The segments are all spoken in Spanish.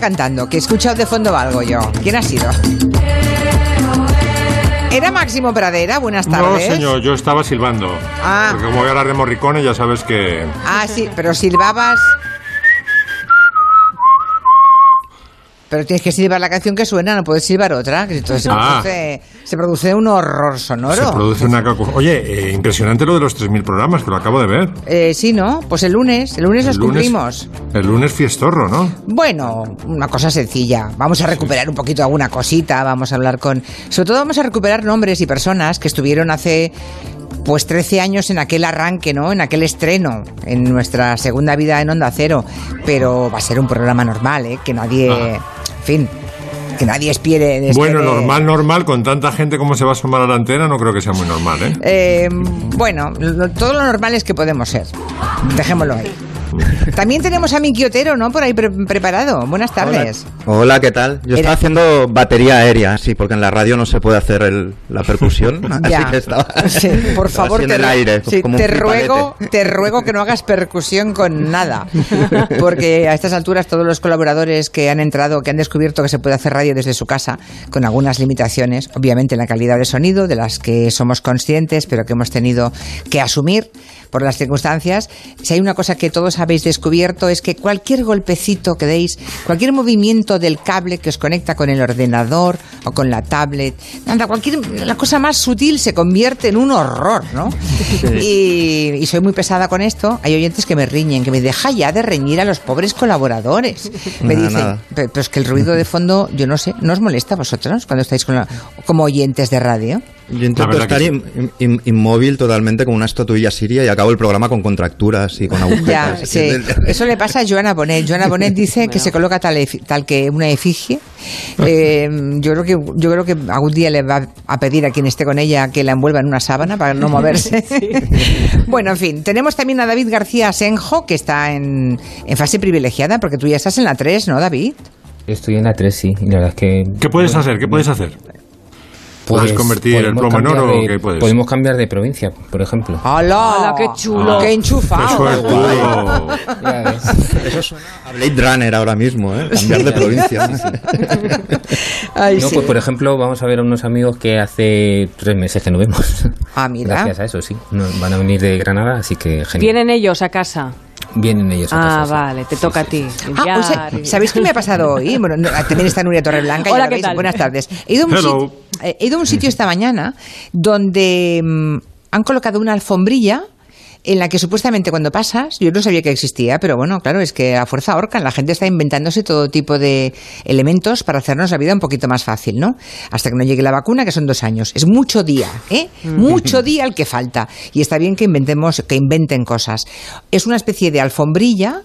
A ver, ¿quién está cantando? Que he escuchado de fondo algo yo. ¿Quién ha sido? ¿Era Máximo Pradera? Buenas No, tardes. señor, yo estaba silbando. Ah. Porque como voy a hablar de Morricone, ya sabes que... Ah, sí, pero silbabas. Pero tienes que silbar la canción que suena, no puedes silbar otra, entonces se, Ah. produce, se produce un horror sonoro. Se produce una Oye, eh, impresionante lo de los 3.000 programas, que lo acabo de ver. Eh, sí, ¿no? Pues el lunes, el lunes los El lunes- cumplimos. El lunes fiestorro, ¿no? Bueno, una cosa sencilla. Vamos a recuperar un poquito alguna cosita, vamos a hablar con... Sobre todo vamos a recuperar nombres y personas que estuvieron hace pues 13 años en aquel arranque, ¿no? En aquel estreno, en nuestra segunda vida en Onda Cero. Pero va a ser un programa normal, ¿eh? Que nadie... En fin, que nadie espere... Bueno, espere- normal, normal, con tanta gente como se va a asomar a la antena, no creo que sea muy normal, ¿eh? Eh, bueno, lo- todo lo normal es que podemos ser. Dejémoslo ahí. También tenemos a Miki Otero, ¿no? Por ahí pre- preparado. Buenas tardes. Hola, ¿qué tal? Yo Era- estaba haciendo batería aérea, sí, porque en la radio no se puede hacer el- la percusión. Ya. Así que estaba, Sí, por estaba favor, te, el aire, sí, como te ruego, te ruego que no hagas percusión con nada, porque a estas alturas todos los colaboradores que han entrado, que han descubierto que se puede hacer radio desde su casa, con algunas limitaciones, obviamente en la calidad de sonido, de las que somos conscientes, pero que hemos tenido que asumir por las circunstancias. Si hay una cosa que todos habéis descubierto es que cualquier golpecito que deis, cualquier movimiento del cable que os conecta con el ordenador o con la tablet, anda, cualquier la cosa más sutil se convierte en un horror, ¿no? Y, y soy muy pesada con esto. Hay oyentes que me riñen, que me deja ya de reñir a los pobres colaboradores. Me dicen, nada. "Pe- pero es que el ruido de fondo, yo no sé, ¿no os molesta a vosotros cuando estáis con la- como oyentes de radio? Yo intento estar sí. in- in- inmóvil totalmente con una estatuilla siria y acabo el programa con contracturas y con agujetas. Ya, sí. Eso le pasa a Joana Bonet. Joana Bonet dice que se coloca tal, tal que una efigie. Eh, yo creo que yo creo que algún día le va a pedir a quien esté con ella que la envuelva en una sábana para no moverse. bueno, en fin, tenemos también a David García Senjo, que está en, en fase privilegiada, porque tú ya estás en la 3, ¿no, David? Estoy en la 3, sí. Y la verdad es que. ¿Qué puedes hacer? ¿Qué puedes hacer? ¿Puedes convertir el podemos plomo en cambiar oro o de- qué puedes? Podemos cambiar de provincia, por ejemplo. ¡Hala! ¡Hala, qué chulo! ¡Qué ¡Qué enchufado! Ya ves. Eso suena a Blade Runner ahora mismo, ¿eh? Cambiar de provincia. Ay, No, sí. pues por ejemplo, vamos a ver a unos amigos que hace tres meses que no vemos. Ah, mira. Gracias a eso, sí. Van a venir de Granada, así que genial. Vienen ellos a casa. Vienen ellos a Ah, vale, te Sí, toca sí, a ti. sí. Ah, o sea, ¿Sabéis qué me ha pasado hoy? Bueno, no, también está Nuria Torreblanca. ya Hola, lo ¿qué veis. tal? Buenas tardes. He ido a un, sitio, eh, he ido a un sitio esta mañana donde mm, han colocado una alfombrilla en la que supuestamente cuando pasas, yo no sabía que existía, pero bueno, claro, es que a fuerza ahorcan, la gente está inventándose todo tipo de elementos para hacernos la vida un poquito más fácil, ¿no? Hasta que no llegue la vacuna, que son dos años. Es mucho día, ¿eh? Mucho día el que falta. Y está bien que inventemos, que inventen cosas. Es una especie de alfombrilla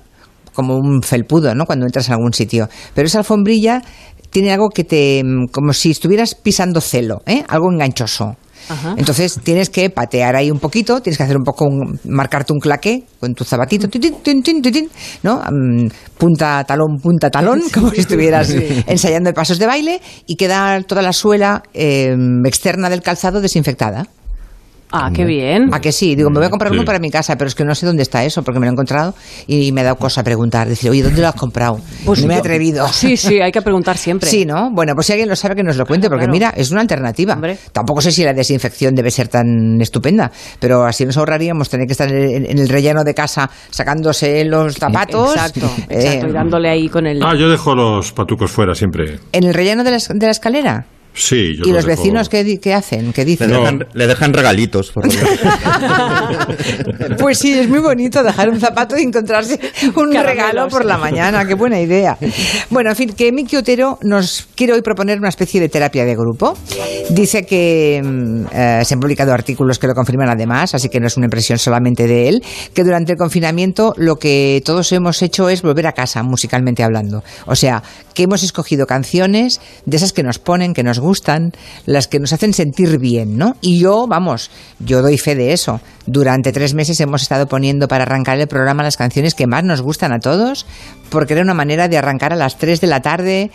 como un felpudo, ¿no? Cuando entras a algún sitio. Pero esa alfombrilla tiene algo que te... como si estuvieras pisando celo, ¿eh? Algo enganchoso. Ajá. Entonces tienes que patear ahí un poquito, tienes que hacer un poco, un- marcarte un claqué con tu zabatito, tin, tin, tin, tin, tin, tin, ¿no? Mm, punta talón, punta talón, como si estuvieras ensayando pasos de baile y queda toda la suela eh, externa del calzado desinfectada. Ah, qué bien. ¿A que sí? Digo, me voy a comprar Sí. uno para mi casa, pero es que no sé dónde está eso, porque me lo he encontrado y me ha dado cosa preguntar. Decir, oye, ¿dónde lo has comprado? Pues no me he atrevido. Sí, sí, hay que preguntar siempre. Sí, ¿no? Bueno, pues si alguien lo sabe que nos lo cuente, porque claro. mira, es una alternativa. Hombre. Tampoco sé si la desinfección debe ser tan estupenda, pero así nos ahorraríamos tener que estar en, en el relleno de casa sacándose los zapatos. Exacto, eh, exacto. Y dándole ahí con el. Ah, yo dejo los patucos fuera siempre. en el relleno de la, es- de la escalera. Sí, yo ¿Y los dejo- vecinos qué, qué hacen? ¿Qué Le dicen? No. dejan, le dejan regalitos. Por lo menos. Pues sí, es muy bonito dejar un zapato y encontrarse un Caramelos. regalo por la mañana. Qué buena idea. Bueno, en fin, que Miki Otero nos quiere hoy proponer una especie de terapia de grupo. Dice que mm, eh, se han publicado artículos que lo confirman además, así que no es una impresión solamente de él, que durante el confinamiento lo que todos hemos hecho es volver a casa, musicalmente hablando. O sea, que hemos escogido canciones de esas que nos ponen, que nos gustan, las que nos hacen sentir bien, ¿no? Y yo, vamos, yo doy fe de eso. Durante tres meses hemos estado poniendo para arrancar el programa las canciones que más nos gustan a todos, porque era una manera de arrancar a las 3 de la tarde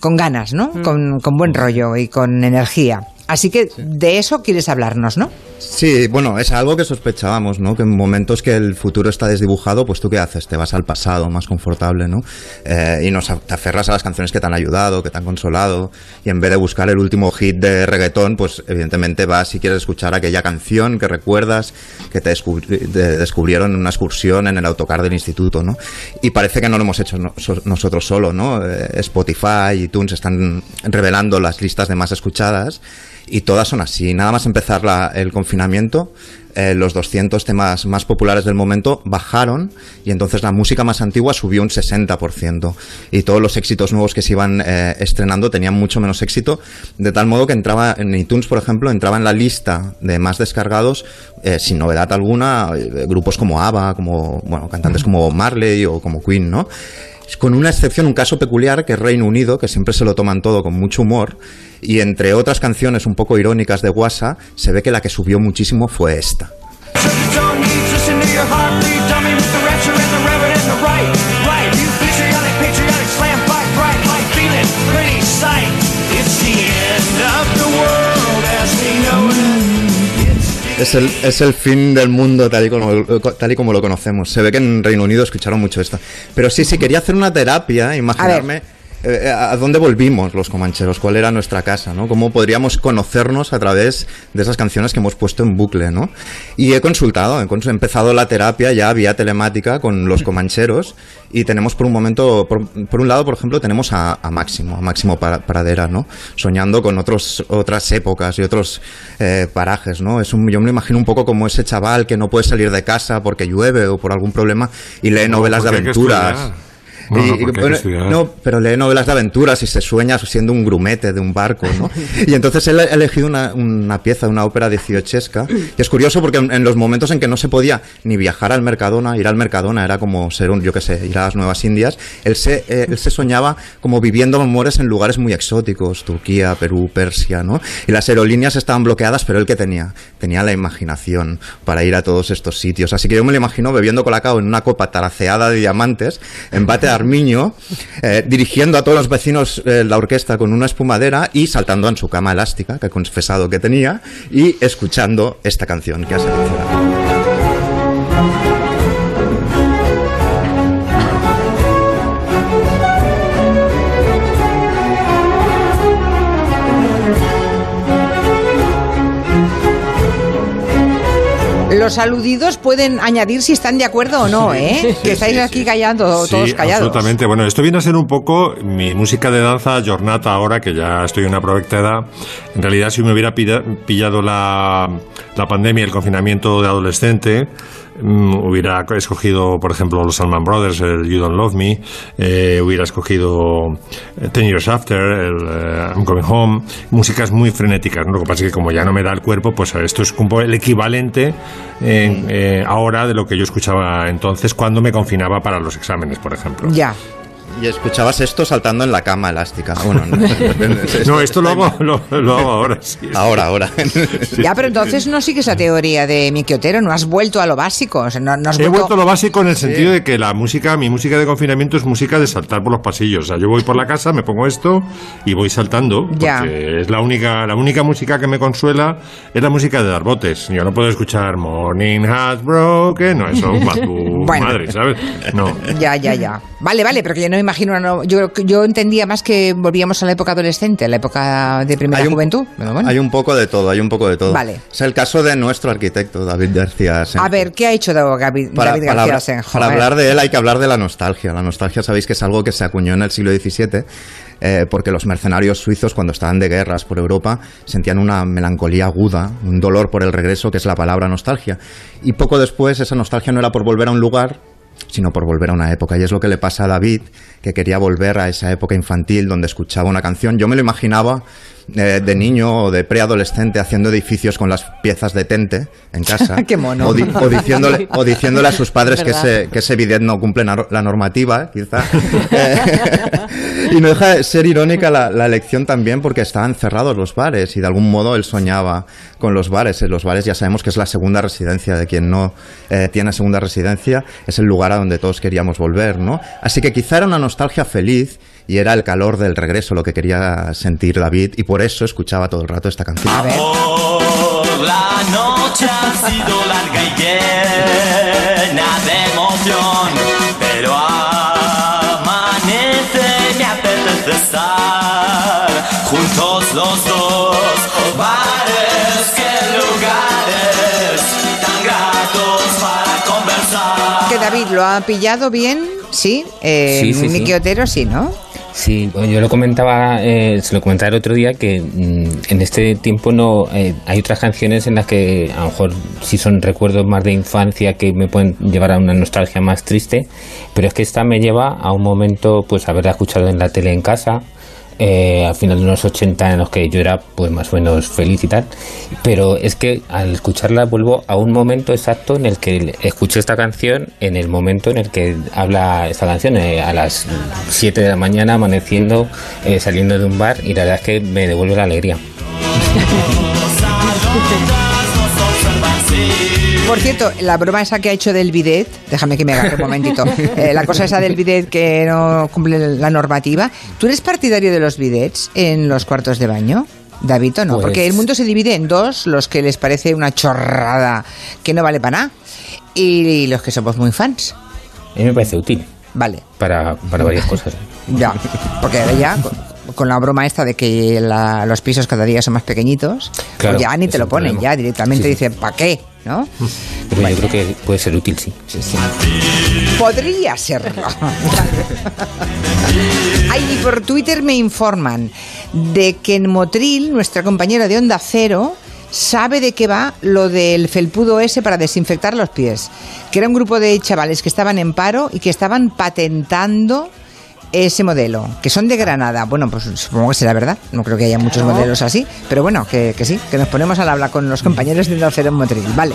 con ganas, ¿no? Con, con buen rollo y con energía. Así que de eso quieres hablarnos, ¿no? Sí, bueno, es algo que sospechábamos, ¿no? Que en momentos que el futuro está desdibujado, pues tú qué haces, te vas al pasado más confortable, ¿no? Eh, y nos, te aferras a las canciones que te han ayudado, que te han consolado, y en vez de buscar el último hit de reggaetón, pues evidentemente vas y quieres escuchar aquella canción que recuerdas, que te, descubri- te descubrieron en una excursión en el autocar del instituto, ¿no? Y parece que no lo hemos hecho no- so- nosotros solo, ¿no? Eh, Spotify, iTunes están revelando las listas de más escuchadas y todas son así. Nada más empezar la- el confinamiento, eh, los 200 temas más populares del momento bajaron y entonces la música más antigua subió un 60% y todos los éxitos nuevos que se iban eh, estrenando tenían mucho menos éxito, de tal modo que entraba en iTunes, por ejemplo, entraba en la lista de más descargados eh, sin novedad alguna eh, grupos como ABBA, como bueno, cantantes como Marley o como Queen, ¿no? Con una excepción, un caso peculiar, que es Reino Unido, que siempre se lo toman todo con mucho humor, y entre otras canciones un poco irónicas de Guasa, se ve que la que subió muchísimo fue esta. Es el, es el fin del mundo tal y, como, tal y como lo conocemos. Se ve que en Reino Unido escucharon mucho esto. Pero sí, sí, quería hacer una terapia, imaginarme eh, a dónde volvimos los comancheros, cuál era nuestra casa, ¿no? Cómo podríamos conocernos a través de esas canciones que hemos puesto en bucle, ¿no? Y he consultado, he empezado la terapia ya vía telemática con los comancheros y tenemos por un momento, por, por un lado, por ejemplo, tenemos a, a Máximo, a Máximo Pradera, ¿no? Soñando con otros, otras épocas y otros eh, parajes, ¿no? Es un, yo me lo imagino un poco como ese chaval que no puede salir de casa porque llueve o por algún problema y lee No, novelas de aventuras. No, Y- que bueno, pero lee novelas de aventuras y se sueña siendo un grumete de un barco, ¿no? Y entonces él ha elegido una, una pieza, una ópera dieciochesca. Y es curioso porque en, en los momentos en que no se podía ni viajar al Mercadona, ir al Mercadona era como ser un, yo qué sé, ir a las Nuevas Indias, él se, eh, él se soñaba como viviendo amores en lugares muy exóticos, Turquía, Perú, Persia, ¿no? Y las aerolíneas estaban bloqueadas, pero él que tenía, tenía la imaginación para ir a todos estos sitios. Así que yo me lo imagino bebiendo colacao en una copa taraceada de diamantes, en bate de armiño, eh, dirigiendo a todos los vecinos eh, la orquesta con una espumadera y saltando en su cama elástica, que ha confesado que tenía, y escuchando esta canción que ha seleccionado. Los aludidos pueden añadir si están de acuerdo o no, ¿eh? que estáis aquí callando, todos callados. absolutamente. Bueno, esto viene a ser un poco mi música de danza jornata ahora, que ya estoy en una provecta edad. En realidad, si me hubiera pilla- pillado la, la pandemia, el confinamiento de adolescente, mm, hubiera escogido, por ejemplo, los Salman Brothers, el You Don't Love Me, eh, hubiera escogido eh, Ten Years After, el eh, I'm Coming Home, músicas muy frenéticas. ¿no? Lo que pasa es que como ya no me da el cuerpo, pues esto es como el equivalente en, eh, ahora de lo que yo escuchaba entonces cuando me confinaba para los exámenes, por ejemplo. Ya. Y escuchabas esto saltando en la cama elástica. Bueno, no, No, esto lo hago, lo, lo hago ahora, sí. Ahora, ahora. Ya, pero entonces no sigues la teoría de Miki Otero, no has vuelto a lo básico. o sea, no, no has He vuelto a lo básico en el sentido de que la música, mi música de confinamiento es música de saltar por los pasillos. O sea, yo voy por la casa, me pongo esto y voy saltando. Ya. Porque es la única, la única música que me consuela es la música de dar botes. Yo no puedo escuchar Morning Has Broken, no, eso es tu Bueno. madre, ¿sabes? No. Ya, ya, ya. Vale, vale, pero que yo no imagino. no- yo, yo entendía más que volvíamos a la época adolescente, a la época de primera un- juventud. Bueno. Hay un poco de todo, hay un poco de todo. Vale. Es el caso de nuestro arquitecto, David García. Senjo. A ver, ¿qué ha hecho David, para, David García Senjo? para hablar de él hay que hablar de la nostalgia. La nostalgia sabéis que es algo que se acuñó en el siglo XVII eh, porque los mercenarios suizos cuando estaban de guerras por Europa sentían una melancolía aguda, un dolor por el regreso que es la palabra nostalgia. Y poco después esa nostalgia no era por volver a un lugar, sino por volver a una época. Y es lo que le pasa a David, que quería volver a esa época infantil donde escuchaba una canción. Yo me lo imaginaba eh, de niño o de preadolescente haciendo edificios con las piezas de tente en casa. Qué mono. O, di- o diciéndole, o diciéndole a sus padres que ese, que ese bidet no cumple la normativa, quizá. Eh, Y no deja de ser irónica la, la elección también porque estaban cerrados los bares y de algún modo él soñaba con los bares. En Los bares ya sabemos que es la segunda residencia de quien no eh, tiene segunda residencia, es el lugar a donde todos queríamos volver, ¿no? Así que quizá era una nostalgia feliz y era el calor del regreso lo que quería sentir David y por eso escuchaba todo el rato esta canción. A ver. Por la noche ha sido larga y llena de emoción, pero amanece, me apetece estar juntos los dos. Bares, qué lugares tan gratos para conversar. Que David lo ha pillado bien, sí. Eh, Sí, sí, Miki sí. Otero, sí, ¿no? Sí, yo lo comentaba, eh, se lo comentaba el otro día que mm, en este tiempo no eh, hay otras canciones en las que a lo mejor sí son recuerdos más de infancia que me pueden llevar a una nostalgia más triste, pero es que esta me lleva a un momento, pues haberla escuchado en la tele en casa. Eh, al final de los 80 en los que yo era pues más o menos feliz y tal. Pero es que al escucharla vuelvo a un momento exacto en el que escuché esta canción en el momento en el que habla esta canción. Eh, a las 7 de la mañana amaneciendo eh, saliendo de un bar y la verdad es que me devuelve la alegría Por cierto, la broma esa que ha hecho del bidet, déjame que me agarre un momentito, Eh, la cosa esa del bidet que no cumple la normativa, ¿tú eres partidario de los bidets en los cuartos de baño? David, ¿o no? Pues- Porque el mundo se divide en dos, los que les parece una chorrada que no vale para nada y los que somos muy fans. a mí me parece útil Vale, para, para varias cosas ya, porque ahora ya con, la broma esta de que la- los pisos cada día son más pequeñitos, Claro, pues ya ni te lo ponen, problema. ya directamente Sí, dicen, ¿para qué? ¿no? pero yo creo que puede ser útil sí Podría serlo. Ay, y por Twitter me informan de que en Motril, nuestra compañera de Onda Cero, sabe de qué va lo del felpudo ese para desinfectar los pies. Que era un grupo de chavales que estaban en paro y que estaban patentando ese modelo, que son de Granada. Bueno, pues supongo que será verdad. No creo que haya muchos modelos así, pero bueno, que, que sí, que nos ponemos al habla con los compañeros de Onda Cero en Motril. Vale.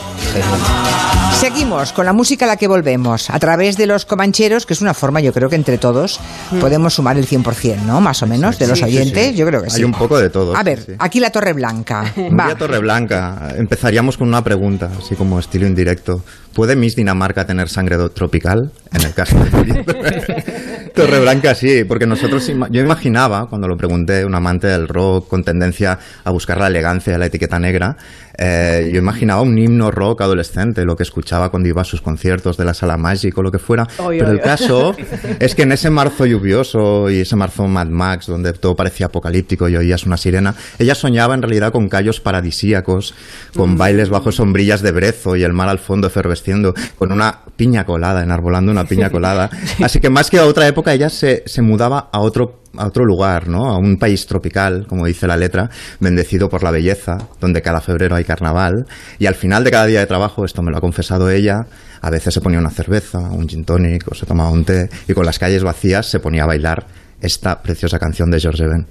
Seguimos con la música a la que volvemos, a través de los comancheros, que es una forma, yo creo que entre todos podemos sumar el 100%, ¿no? Más o menos, de los Sí, sí, oyentes, sí. yo creo que sí. Hay un poco de todo. A ver, aquí la Torre Blanca. Un Va. día Torreblanca. Empezaríamos con una pregunta, así como estilo indirecto. ¿Puede Miss Dinamarca tener sangre tropical? En el caso de Torreblanca sí, porque nosotros, yo imaginaba, cuando lo pregunté, un amante del rock con tendencia a buscar la elegancia la etiqueta negra, eh, yo imaginaba un himno rock adolescente, lo que escuchaba cuando iba a sus conciertos de la Sala Mágico, lo que fuera. Oy, Pero oy, el caso es que en ese marzo lluvioso y ese marzo Mad Max, donde todo parecía apocalíptico y oías una sirena, ella soñaba en realidad con callos paradisíacos, con bailes bajo sombrillas de brezo y el mar al fondo efervesciendo, con una piña colada, enarbolando una piña colada. Así que más que a otra época, ella se, se mudaba a otro a otro lugar, ¿no? A un país tropical, como dice la letra, bendecido por la belleza, donde cada febrero hay carnaval. Y al final de cada día de trabajo, esto me lo ha confesado ella, a veces se ponía una cerveza, un gin tonic o se tomaba un té y con las calles vacías se ponía a bailar esta preciosa canción de George Ben.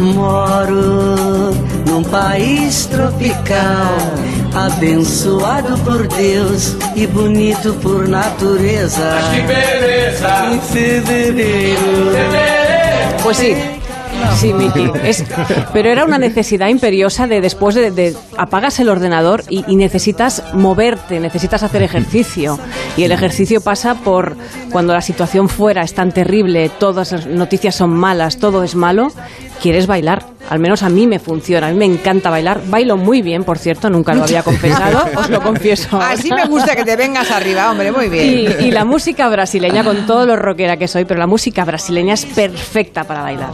Moro num país tropical, abençoado por Deus e bonito por natureza. que beleza! Em fevereiro. Pues sí. Sí, Miki. Es- pero era una necesidad imperiosa de después de, de- apagas el ordenador y, y necesitas moverte, necesitas hacer ejercicio. Y el ejercicio pasa por cuando la situación fuera es tan terrible, todas las noticias son malas, todo es malo, quieres bailar. Al menos a mí me funciona, a mí me encanta bailar. Bailo muy bien, por cierto, nunca lo había confesado, os lo confieso. Así me gusta que te vengas arriba, hombre, muy bien. Y, y la música brasileña, con todo lo rockera que soy, pero la música brasileña es perfecta para bailar.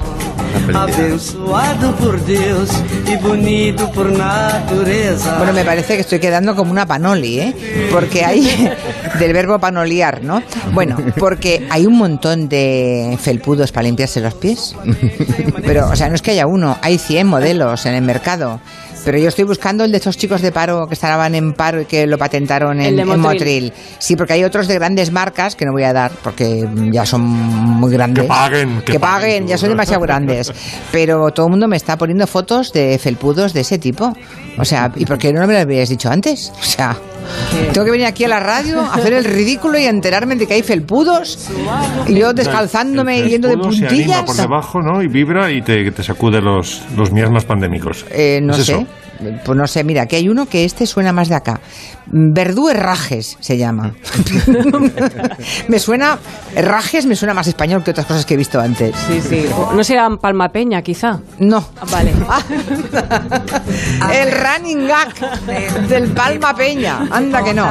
Abençoado por Deus e bonito por natureza. Bueno, me parece que estoy quedando como una panoli, ¿eh? Porque hay del verbo panoliar, ¿no? Bueno, porque hay un montón de felpudos para limpiarse los pies. Pero, o sea, no es que haya uno, hay 100 modelos en el mercado. Pero yo estoy buscando el de estos chicos de paro que estaban en paro y que lo patentaron El en, Motril. Sí, porque hay otros de grandes marcas que no voy a dar porque ya son muy grandes. Que paguen, Que, que paguen, paguen ya son demasiado grandes. Pero todo el mundo me está poniendo fotos de felpudos de ese tipo. O sea, ¿y por qué no me lo habías dicho antes? O sea, tengo que venir aquí a la radio, a hacer el ridículo y a enterarme de que hay felpudos. Y yo descalzándome y yendo de escudo se anima puntillas. por debajo, ¿no? Y vibra y te, te sacude los, los miasmas pandémicos. Eh, no ¿Es sé. eso? Pues no sé, mira, que hay uno que este suena más de acá. Verdú Herrajes se llama. me suena, Herrajes me suena más español que otras cosas que he visto antes. Sí, sí. ¿No será Palma Peña, quizá? No. Ah, Vale. El running gag del Palma Peña. Anda que no.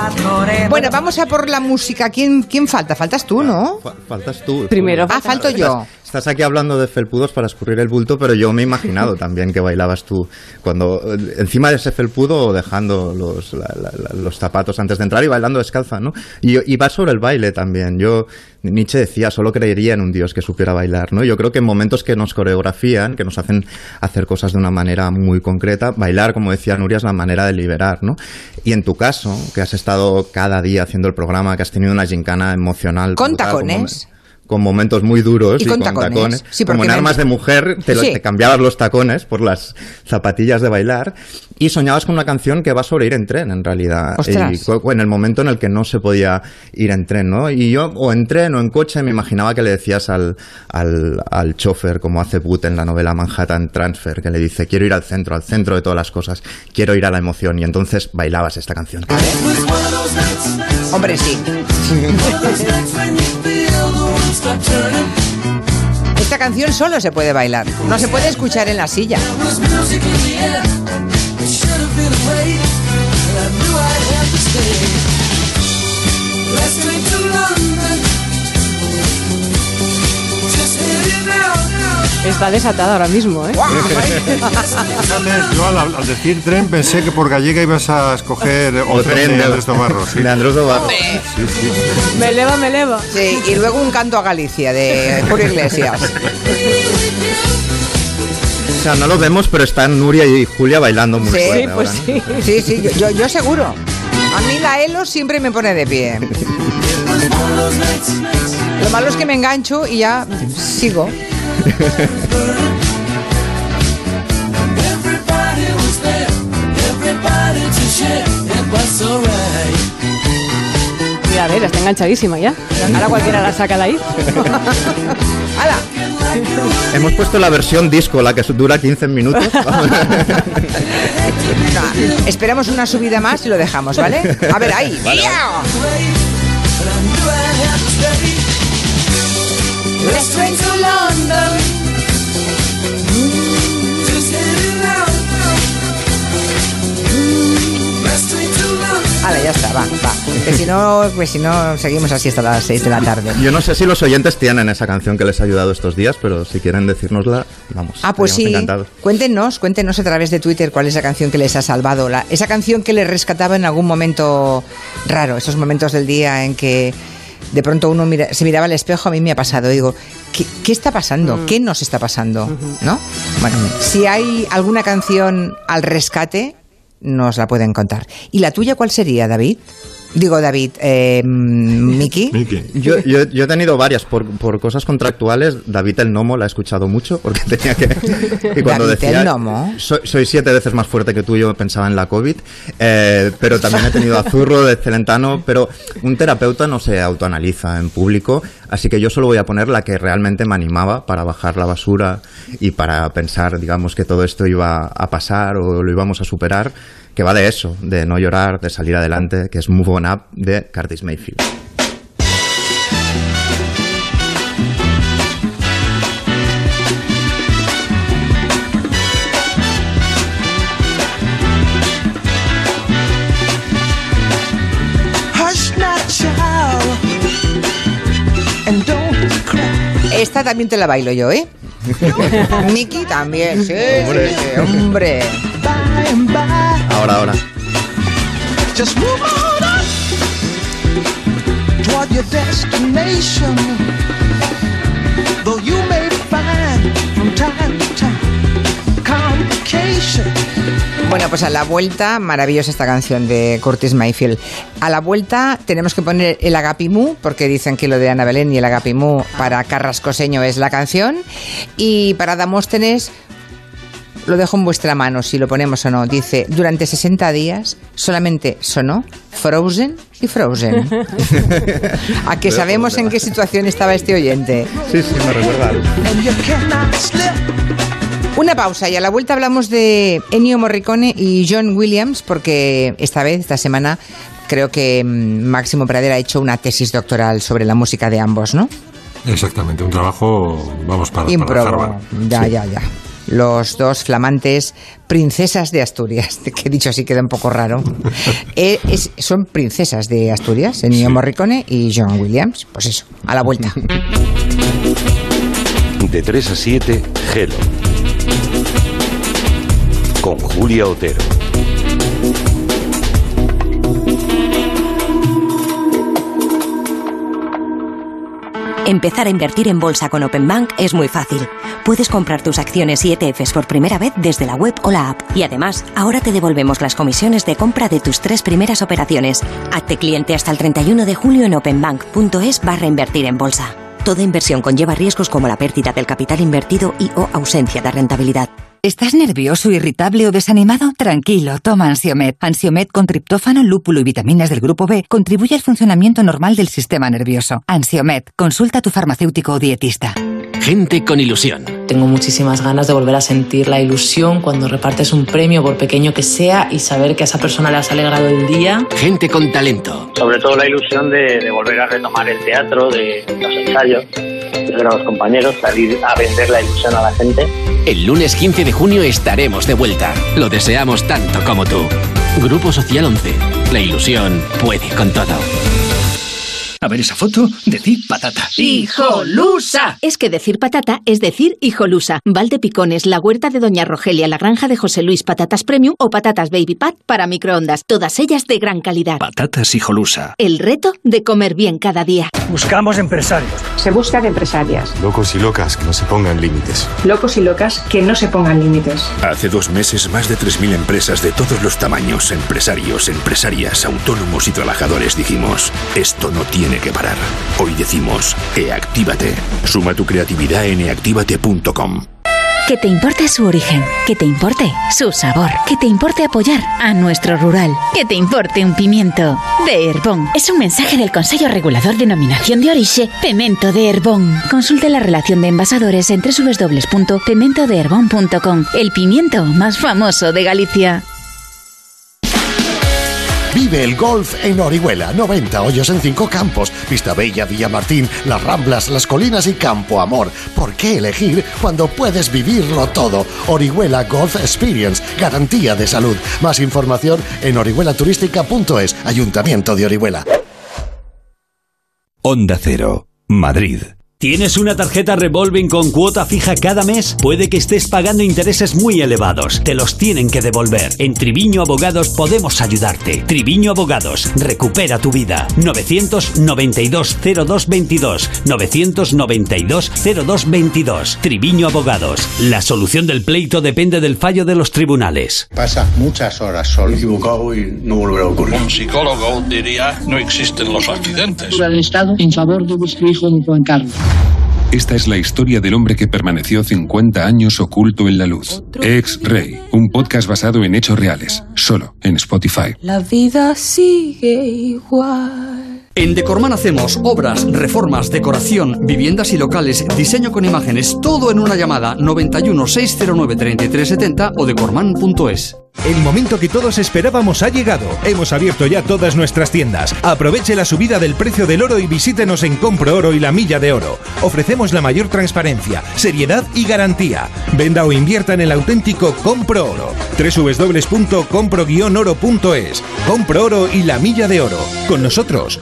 Bueno, vamos a por la música. ¿Quién, quién falta? Faltas tú, ¿no? Fa- Faltas tú. Primero Ah, falto yo. Estás aquí hablando de felpudos para escurrir el bulto, pero yo me he imaginado también que bailabas tú cuando eh, encima de ese felpudo dejando los, la- la- la- los zapatos antes de entrar y bailando descalza, ¿no? Y, y va sobre el baile también. Yo Nietzsche decía, solo creería en un dios que supiera bailar, ¿no? Yo creo que en momentos que nos coreografían, que nos hacen hacer cosas de una manera muy concreta, bailar, como decía Nuria, es la manera de liberar, ¿no? Y en tu caso, que has estado cada día haciendo el programa, que has tenido una gincana emocional Con brutal, tacones. Con momentos muy duros Y con tacones. Sí, como porque en me- armas de mujer te, lo- Sí. te cambiabas los tacones por las zapatillas de bailar y soñabas con una canción que va sobre ir en tren en realidad Ostras. y en el momento en el que no se podía ir en tren ¿no? y yo o en tren o en coche me imaginaba que le decías al, al, al chofer como hace Boot en la novela Manhattan Transfer que le dice quiero ir al centro al centro de todas las cosas quiero ir a la emoción y entonces bailabas esta canción Hombre, sí. Esta canción solo se puede bailar. No se puede escuchar en la silla. Está desatada ahora mismo, ¿eh? Yo al, al decir tren pensé que por gallega ibas a escoger otro tren de Andrés Tomarro. Sí. de Andrés Tomarro. Sí, sí. Me eleva, me eleva. Sí, y luego un canto a Galicia de Julio Iglesias. o sea no lo vemos pero están Nuria y Julia bailando muy Sí, fuerte Sí, pues ahora, ¿no? sí. Sí, sí, yo, yo, yo seguro. A mí la Elo siempre me pone de pie. Lo malo es que me engancho y ya sigo. Mira, a ver, está enganchadísima ya. Ahora cualquiera la saca de ahí. ¡Hala! Hemos puesto la versión disco, la que dura 15 minutos. Esperamos una subida más y lo dejamos, ¿vale? A ver, ahí. ¡Ya! Let's train to London. Vale, ya está, va, va. Que si no, pues si no, seguimos así hasta las 6 de la tarde. Yo no sé si los oyentes tienen esa canción que les ha ayudado estos días, pero si quieren decírnosla, vamos. Ah, pues sí. encantados. Cuéntenos, cuéntenos a través de Twitter cuál es la canción que les ha salvado. La, esa canción que les rescataba en algún momento raro, esos momentos del día en que de pronto uno mira- se miraba al espejo, a mí me ha pasado. Digo, ¿qué, qué está pasando? ¿Qué nos está pasando? ¿No? Bueno, si hay alguna canción al rescate, nos la pueden contar. ¿Y la tuya cuál sería, David? Digo, David, eh, Miki. Yo, yo, yo he tenido varias por, por cosas contractuales. David el Nomo la he escuchado mucho porque tenía que. Y cuando David decía. el Nomo. Soy, soy siete veces más fuerte que tú, yo pensaba en la COVID. eh, pero también he tenido a Zurro de Celentano. Pero un terapeuta no se autoanaliza en público. Así que yo solo voy a poner la que realmente me animaba para bajar la basura y para pensar, digamos, que todo esto iba a pasar o lo íbamos a superar. Que va de eso, de no llorar, de salir adelante, que es Move On Up de Curtis Mayfield. Esta también te la bailo yo, ¿eh? Miki también, sí, Hombre. sí, sí, hombre. Ahora, ahora. just move on up toward your destination. Though you may find from time to time complications. Bueno, pues a la vuelta, maravillosa esta canción de Curtis Mayfield. A la vuelta tenemos que poner el Agapimú, porque dicen que lo de Ana Belén y el Agapimú para Carrascoseño es la canción. Y para Damóstenes, lo dejo en vuestra mano si lo ponemos o no. Dice, durante 60 días solamente sonó Frozen y Frozen. A que sabemos en qué situación estaba este oyente. Sí, sí, me recuerda. Una pausa y a la vuelta hablamos de Ennio Morricone y John Williams porque esta vez, esta semana, creo que mm, Máximo Pradera ha hecho una tesis doctoral sobre la música de ambos, ¿no? Exactamente, un trabajo, vamos, para, para. Harvard. Ya, Sí. ya, ya. Los dos flamantes princesas de Asturias, que dicho así queda un poco raro. Eh, es- son princesas de Asturias, Ennio Morricone y John Williams. Pues eso, a la vuelta. De 3 a 7, Gelo. Con Julia Otero. Empezar a invertir en bolsa con Open Bank es muy fácil. Puedes comprar tus acciones y ETFs por primera vez desde la web o la app. Y además, ahora te devolvemos las comisiones de compra de tus tres primeras operaciones. Hazte cliente hasta el 31 de julio en openbank.es barra invertir en bolsa. Toda inversión conlleva riesgos como la pérdida del capital invertido y o ausencia de rentabilidad. ¿Estás nervioso, irritable o desanimado? Tranquilo, toma Ansiomed. Ansiomed con triptófano, lúpulo y vitaminas del grupo B contribuye al funcionamiento normal del sistema nervioso. Ansiomed, consulta a tu farmacéutico o dietista. Gente con ilusión. Tengo muchísimas ganas de volver a sentir la ilusión cuando repartes un premio, por pequeño que sea, y saber que a esa persona le has alegrado el día. Gente con talento. Sobre todo la ilusión de, de volver a retomar el teatro, de los ensayos, ver a los compañeros, salir a vender la ilusión a la gente. El lunes 15 de junio estaremos de vuelta. Lo deseamos tanto como tú. Grupo Social 11. La ilusión puede con todo. A ver esa foto, decid patata. ¡Hijolusa! Es que decir patata es decir hijolusa. Valde Picones, la huerta de Doña Rogelia, la granja de José Luis, patatas premium o patatas baby pat para microondas. Todas ellas de gran calidad. Patatas hijolusa. El reto de comer bien cada día. Buscamos empresarios. Se buscan empresarias, Locos y locas que no se pongan límites. locos y locas que no se pongan límites. Hace dos meses, más de 3.000 empresas de todos los tamaños, empresarios, empresarias, autónomos y trabajadores dijimos, esto no tiene que parar. Hoy decimos, eactívate. Suma tu creatividad en eactívate.com. Que te importe su origen, que te importe su sabor, que te importe apoyar a nuestro rural, que te importe un pimiento de Herbón. Es un mensaje del Consejo Regulador de Nominación de Orixe, Pimento de Herbón. Consulte la relación de envasadores en www.pimentodeherbón.com, el pimiento más famoso de Galicia. Vive el golf en Orihuela. 90 hoyos en 5 campos. Vista Bella, Villamartín, Las Ramblas, Las Colinas y Campo Amor. ¿Por qué elegir cuando puedes vivirlo todo? Orihuela Golf Experience. Garantía de salud. Más información en orihuelaturística.es. Ayuntamiento de Orihuela. Onda Cero, Madrid. ¿Tienes una tarjeta revolving con cuota fija cada mes? Puede que estés pagando intereses muy elevados. Te los tienen que devolver. En Triviño Abogados podemos ayudarte. Triviño Abogados, recupera tu vida. 992 0222 992 0222. Triviño Abogados. La solución del pleito depende del fallo de los tribunales. Pasa muchas horas solo. equivocado y no volverá a ocurrir. Un psicólogo diría, no existen los accidentes. del Estado en favor de vuestro hijo Juan Carlos. Esta es la historia del hombre que permaneció 50 años oculto en la luz. Ex-Rey, un podcast basado en hechos reales, solo en Spotify. La vida sigue igual. En Decorman hacemos obras, reformas, decoración, viviendas y locales, diseño con imágenes, todo en una llamada 91 609 3370 o decorman.es. El momento que todos esperábamos ha llegado. Hemos abierto ya todas nuestras tiendas. Aproveche la subida del precio del oro y visítenos en Compro Oro y la Milla de Oro. Ofrecemos la mayor transparencia, seriedad y garantía. Venda o invierta en el auténtico Compro Oro. www.compro-oro.es. Compro Oro y la Milla de Oro. Con nosotros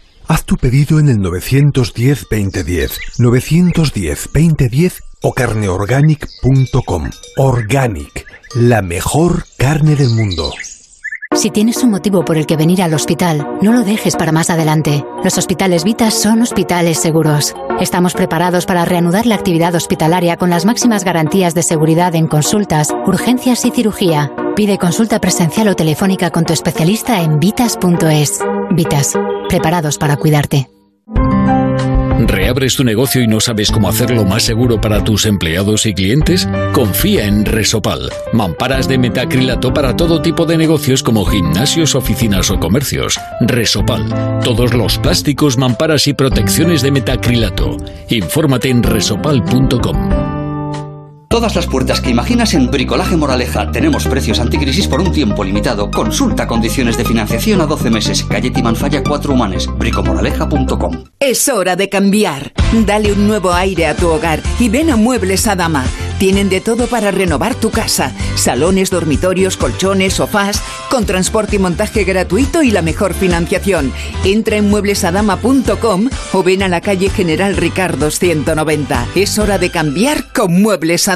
Haz tu pedido en el 910-2010, 910-2010 o carneorganic.com. Organic, la mejor carne del mundo. Si tienes un motivo por el que venir al hospital, no lo dejes para más adelante. Los hospitales Vitas son hospitales seguros. Estamos preparados para reanudar la actividad hospitalaria con las máximas garantías de seguridad en consultas, urgencias y cirugía. Pide consulta presencial o telefónica con tu especialista en vitas.es. Vitas, preparados para cuidarte. ¿Reabres tu negocio y no sabes cómo hacerlo más seguro para tus empleados y clientes? Confía en Resopal. Mamparas de metacrilato para todo tipo de negocios como gimnasios, oficinas o comercios. Resopal. Todos los plásticos, mamparas y protecciones de metacrilato. Infórmate en resopal.com. Todas las puertas que imaginas en Bricolaje Moraleja. Tenemos precios anticrisis por un tiempo limitado. Consulta condiciones de financiación a 12 meses. Calle Timanfaya 4 Humanes. bricomoraleja.com Es hora de cambiar. Dale un nuevo aire a tu hogar y ven a Muebles a Dama. Tienen de todo para renovar tu casa. Salones, dormitorios, colchones, sofás, con transporte y montaje gratuito y la mejor financiación. Entra en mueblesadama.com o ven a la calle General Ricardo 190. Es hora de cambiar con Muebles a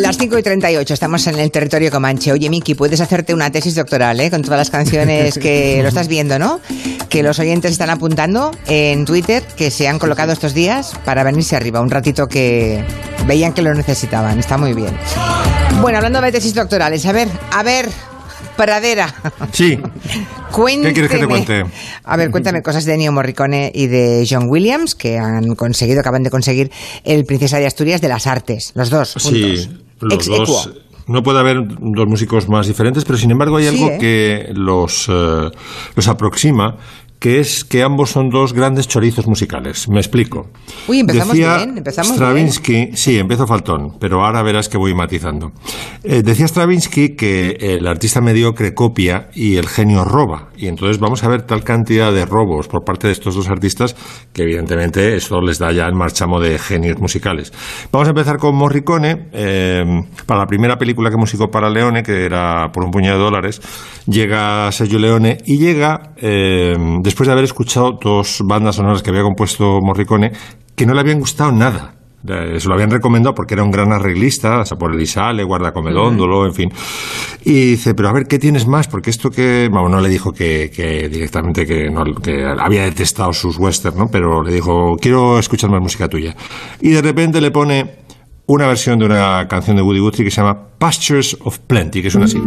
Las 5 y 38, estamos en el territorio comanche. Oye, Miki, puedes hacerte una tesis doctoral, ¿eh? Con todas las canciones que lo estás viendo, ¿no? Que los oyentes están apuntando en Twitter, que se han colocado estos días para venirse arriba. Un ratito que veían que lo necesitaban. Está muy bien. Bueno, hablando de tesis doctorales, a ver, a ver, Pradera. Sí. Cuénteme. ¿Qué quieres que te cuente? A ver, cuéntame cosas de Ennio Morricone y de John Williams, que han conseguido, acaban de conseguir el Princesa de Asturias de las Artes, los dos juntos. Sí, los Ex dos. No puede haber dos músicos más diferentes, pero sin embargo hay Sí, algo ¿eh? que los, eh, los aproxima, que es que ambos son dos grandes chorizos musicales. Me explico. Uy, empezamos Decía bien, empezamos Stravinsky, sí, empezó faltón, pero ahora verás que voy matizando. Eh, decía Stravinsky que el artista mediocre copia y el genio roba. Y entonces vamos a ver tal cantidad de robos por parte de estos dos artistas que evidentemente eso les da ya el marchamo de genios musicales. Vamos a empezar con Morricone. eh, para la primera película que musicó para Leone, que era por un puñado de dólares, llega Sergio Leone y llega eh, después de haber escuchado dos bandas sonoras que había compuesto Morricone que no le habían gustado nada. Se lo habían recomendado porque era un gran arreglista, o sea, por Elisale, Guardacomedóndolo, en fin. Y dice, pero a ver, ¿qué tienes más? Porque esto que... Bueno, no le dijo que, que directamente que, no, que había detestado sus westerns, ¿no? Pero le dijo, quiero escuchar más música tuya. Y de repente le pone una versión de una canción de Woody Guthrie que se llama Pastures of Plenty, que suena así.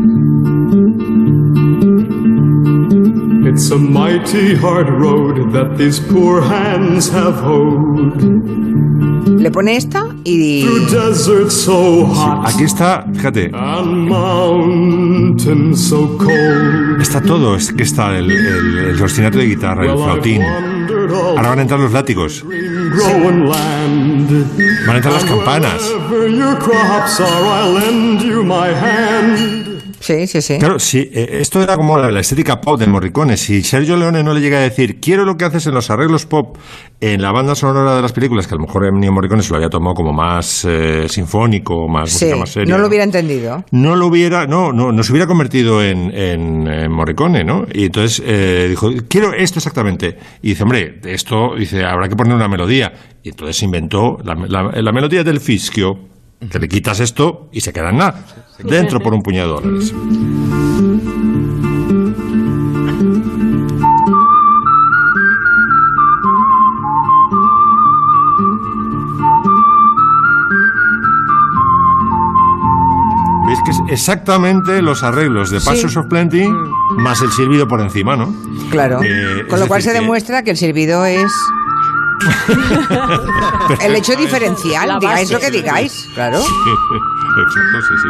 It's a mighty hard road that these poor hands have hoed. Le pone esta y... Through deserts so hot Aquí está, fíjate, and mountains so cold. está todo. Es que está el, el, el ostinato de guitarra, el Well, I've flautín. wandered all Ahora van a entrar los látigos. Van a entrar las campanas. Sí, sí, sí. Claro, sí, eh, esto era como la, la estética pop de Morricone. Si Sergio Leone no le llega a decir, quiero lo que haces en los arreglos pop en la banda sonora de las películas, que a lo mejor Ennio Morricone se lo había tomado como más eh, sinfónico, más Sí, música más seria. no lo hubiera entendido. no lo hubiera, no, no, no se hubiera convertido en, en, en Morricone, ¿no? Y entonces eh, dijo, quiero esto exactamente. Y dice, hombre, esto, dice, habrá que poner una melodía. Y entonces inventó la, la- la melodía del fischio, que le quitas esto y se queda en nada. Dentro por un puñado de dólares. ¿Veis que es exactamente los arreglos de Sí. Pastures of Plenty más el silbido por encima, ¿no? Claro. Eh, Con lo cual se que- demuestra que el silbido es el hecho diferencial. La digáis lo que digáis. Claro. Exacto, sí, sí.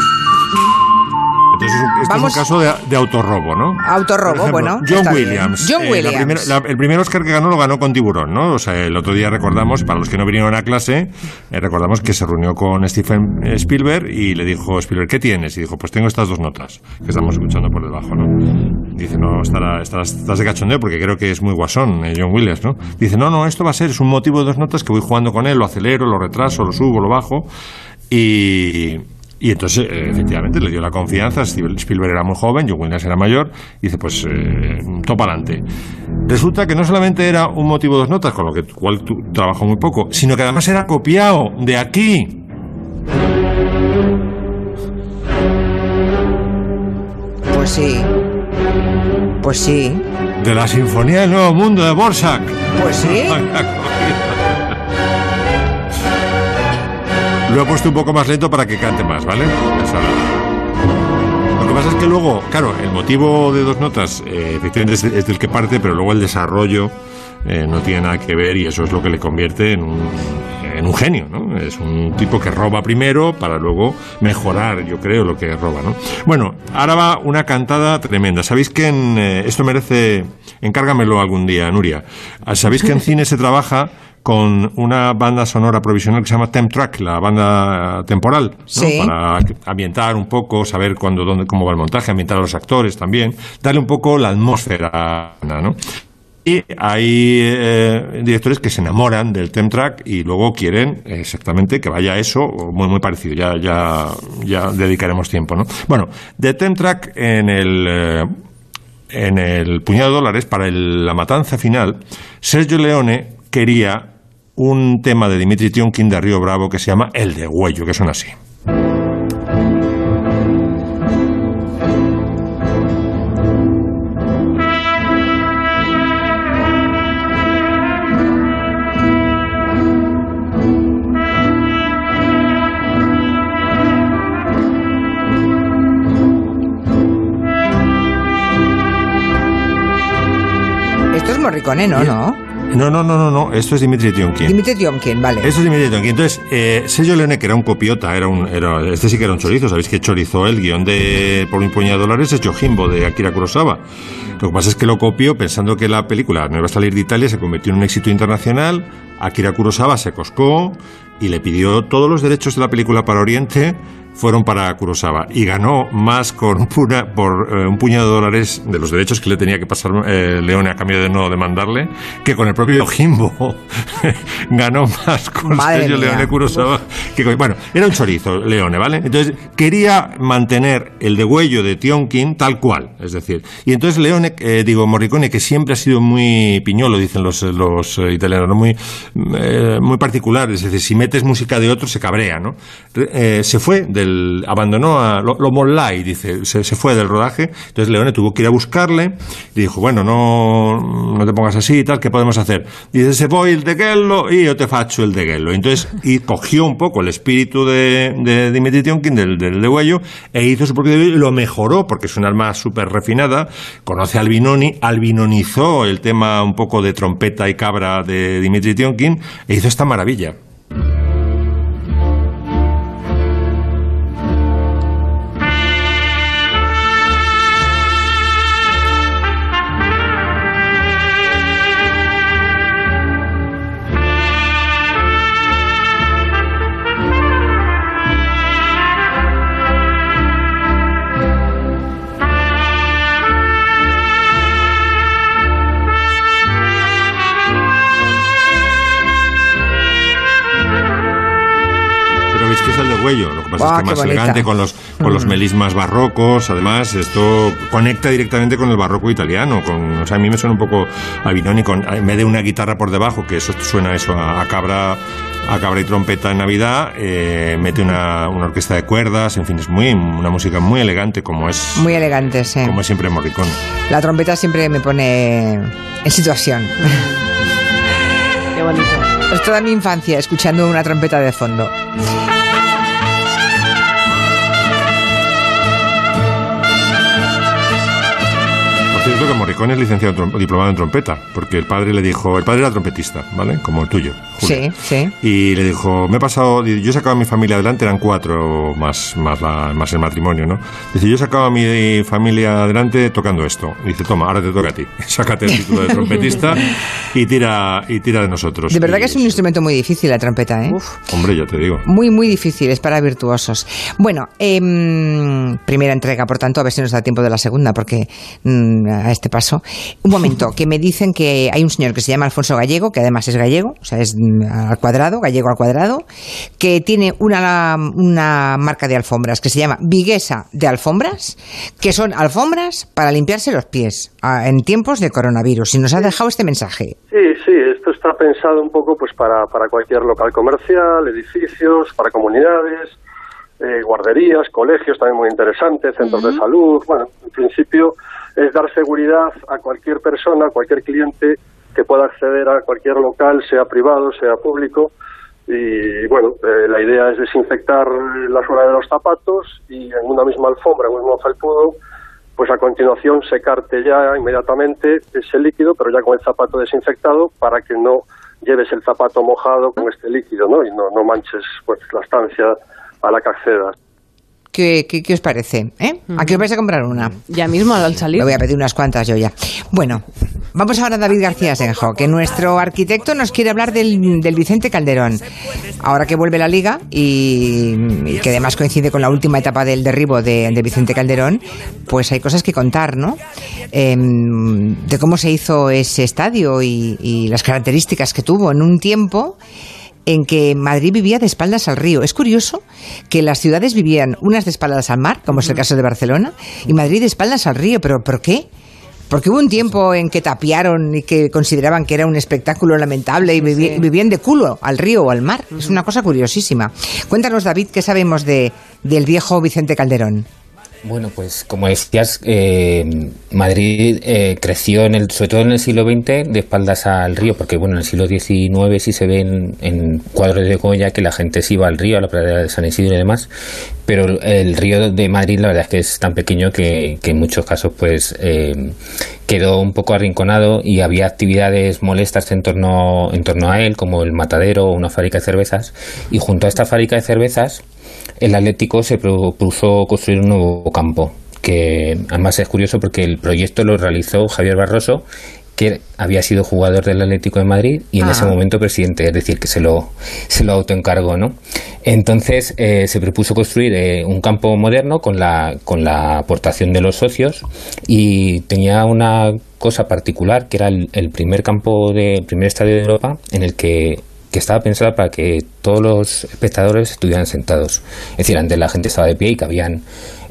Entonces es un, este Vamos- es un caso de, de autorrobo, ¿no? Autorrobo, ejemplo, bueno, John. Williams. John eh, la Williams. primera- la- el primer Oscar que ganó lo ganó con Tiburón, ¿no? O sea, el otro día recordamos, para los que no vinieron a clase, eh, recordamos que se reunió con Stephen Spielberg y le dijo, Spielberg, ¿qué tienes? Y dijo, pues tengo estas dos notas que estamos escuchando por debajo, ¿no? Dice, no, estará, estás de cachondeo porque creo que es muy guasón, eh, John Williams, ¿no? Dice, no, no, esto va a ser, es un motivo de dos notas que voy jugando con él, lo acelero, lo retraso, lo subo, lo bajo. Y, Y entonces, eh, efectivamente, le dio la confianza. Spielberg era muy joven, John Williams era mayor. Y dice, pues, eh, topa adelante. Resulta que no solamente era un motivo de dos notas, con lo que cual tú trabajó muy poco, sino que además era copiado de aquí. Pues sí. Pues sí. De la Sinfonía del Nuevo Mundo de Borsak. Pues sí. Lo he puesto un poco más lento para que cante más, ¿vale? Lo que pasa es que luego, claro, el motivo de dos notas eh, efectivamente es, es del que parte, pero luego el desarrollo eh, no tiene nada que ver y eso es lo que le convierte en un, en un genio, ¿no? Es un tipo que roba primero para luego mejorar, yo creo, lo que roba, ¿no? Bueno, ahora va una cantada tremenda. ¿Sabéis que en, eh, esto merece, encárgamelo algún día, Nuria? Ah, ¿Sabéis que en cine se trabaja con una banda sonora provisional que se llama Temp Track, la banda temporal, ¿no? Sí. para ambientar un poco, saber cuándo, dónde, cómo va el montaje, ambientar a los actores también, darle un poco la atmósfera, ¿no? Y hay eh, directores que se enamoran del Temp Track y luego quieren exactamente que vaya eso, muy, muy parecido. Ya, ya, ya dedicaremos tiempo, ¿no? Bueno, de Temp Track en el. eh, en el puñado de dólares para el- la matanza final, Sergio Leone quería un tema de Dimitri Tionkin de Río Bravo que se llama El de Huello, que son así. Morricone, ¿no? ¿No? No, no, no, no, no, esto es Dimitri Tionkin. Dimitri Tiomkin, vale. Esto es Dimitri Tionkin. Entonces, eh, Sergio Leone, que era un copiota, era un, era, este sí que era un chorizo. Sabéis que chorizó el guion de Por un puñado de dólares es Yojimbo de Akira Kurosawa. Lo que pasa es que lo copió pensando que la película no iba a salir de Italia, se convirtió en un éxito internacional. Akira Kurosawa se coscó y le pidió todos los derechos de la película para Oriente fueron para Kurosawa y ganó más con una, por eh, un puñado de dólares de los derechos que le tenía que pasar eh, Leone a cambio de no demandarle que con el propio Jimbo ganó más con mía. Leone Kurosawa que con- bueno era un chorizo Leone vale entonces quería mantener el degüello de Tionkin tal cual es decir y entonces Leone eh, digo Morricone que siempre ha sido muy piñolo dicen los los italianos ¿no? muy muy particular es decir si metes música de otro se cabrea no se fue del abandonó a lo, lo dice se, fue del rodaje. Entonces Leone tuvo que ir a buscarle y dijo bueno no no te pongas así y tal qué podemos hacer dice se voy el de Gello y yo te facho el de Gello. Entonces y cogió un poco el espíritu de, Dimitri Tionkin del, de Huello e hizo su propio y lo mejoró porque es un alma súper refinada. Conoce a Albinoni albinonizó el tema un poco de trompeta y cabra de Dimitri Tionkin e hizo esta maravilla pasa es que qué más bonita. elegante con los, con los Mm. melismas barrocos, además esto conecta directamente con el barroco italiano, con, o sea, a mí me suena un poco a Binoni, con, en vez de una guitarra por debajo, que eso suena eso a, a cabra a cabra y trompeta en Navidad, eh, mete una, una orquesta de cuerdas, en fin, es muy una música muy elegante como es, Muy elegante, sí. como es siempre Morricone. La trompeta siempre me pone en situación. Qué bonito. Es toda mi infancia escuchando una trompeta de fondo. Cierto que Morricone es licenciado en diplomado en trompeta, porque el padre le dijo, el padre era trompetista, ¿vale? Como el tuyo. Julio. Sí, sí. Y le dijo, me he pasado, yo he sacado a mi familia adelante, eran cuatro más, más, la- más el matrimonio, ¿no? Dice, yo he sacado a mi familia adelante tocando esto. Dice, toma, ahora te toca a ti. Sácate el título de trompetista y tira, y tira de nosotros. De verdad Y, que es un instrumento muy difícil la trompeta, ¿eh? Hombre, ya te digo. Muy, muy difícil, es para virtuosos. Bueno, em, primera entrega, por tanto, a ver si nos da tiempo de la segunda, porque mm, a este paso. Un momento, que me dicen que hay un señor que se llama Alfonso Gallego, que además es gallego, o sea, es mm, al cuadrado, gallego al cuadrado, que tiene una, una marca de alfombras que se llama Viguesa de Alfombras, que son alfombras para limpiarse los pies en tiempos de coronavirus. Y nos ha dejado este mensaje. Sí, sí, esto está pensado un poco pues para, para cualquier local comercial, edificios, para comunidades, eh, guarderías, colegios, también muy interesante, centros de salud. Bueno, en principio es dar seguridad a cualquier persona, a cualquier cliente que pueda acceder a cualquier local, sea privado, sea público. Y bueno, eh, la idea es desinfectar la zona de los zapatos y en una misma alfombra, en un mismo felpudo, pues a continuación secarte ya inmediatamente ese líquido, pero ya con el zapato desinfectado para que no lleves el zapato mojado con este líquido, ¿no? Y no, no manches pues la estancia a la que accedas. ¿Qué, qué, qué os parece? ¿Eh? ¿A qué os vais a comprar una? Ya mismo al salir. Le voy a pedir unas cuantas yo ya. Bueno, vamos ahora a David García Senjo, que nuestro arquitecto nos quiere hablar del, del Vicente Calderón. Ahora que vuelve la liga y, y que además coincide con la última etapa del derribo de, de Vicente Calderón, pues hay cosas que contar, ¿no? Em, de cómo se hizo ese estadio y, y las características que tuvo en un tiempo en que Madrid vivía de espaldas al río. Es curioso que las ciudades vivían unas de espaldas al mar, como es el caso de Barcelona, y Madrid de espaldas al río. ¿Pero por qué? Porque hubo un tiempo en que tapiaron y que consideraban que era un espectáculo lamentable y vivi- vivían de culo al río o al mar. Es una cosa curiosísima. Cuéntanos, David, ¿qué sabemos de, del viejo Vicente Calderón? Bueno, pues como decías, eh, Madrid eh, creció en el, sobre todo en el siglo XX de espaldas al río, porque bueno, en el siglo XIX sí se ven en cuadros de Goya que la gente se iba al río, a la playa de San Isidro y demás, pero el río de Madrid la verdad es que es tan pequeño que, que en muchos casos pues eh, quedó un poco arrinconado y había actividades molestas en torno, en torno a él, como el matadero o una fábrica de cervezas, y junto a esta fábrica de cervezas el Atlético se propuso construir un nuevo campo, que además es curioso porque el proyecto lo realizó Javier Barroso, que había sido jugador del Atlético de Madrid y en Ah. ese momento presidente, es decir, que se lo, se lo autoencargó, ¿no? Entonces eh, se propuso construir eh, un campo moderno con la, con la aportación de los socios y tenía una cosa particular que era el, el primer campo de el primer estadio de Europa en el que que estaba pensada para que todos los espectadores estuvieran sentados. Es decir, antes la gente estaba de pie y cabían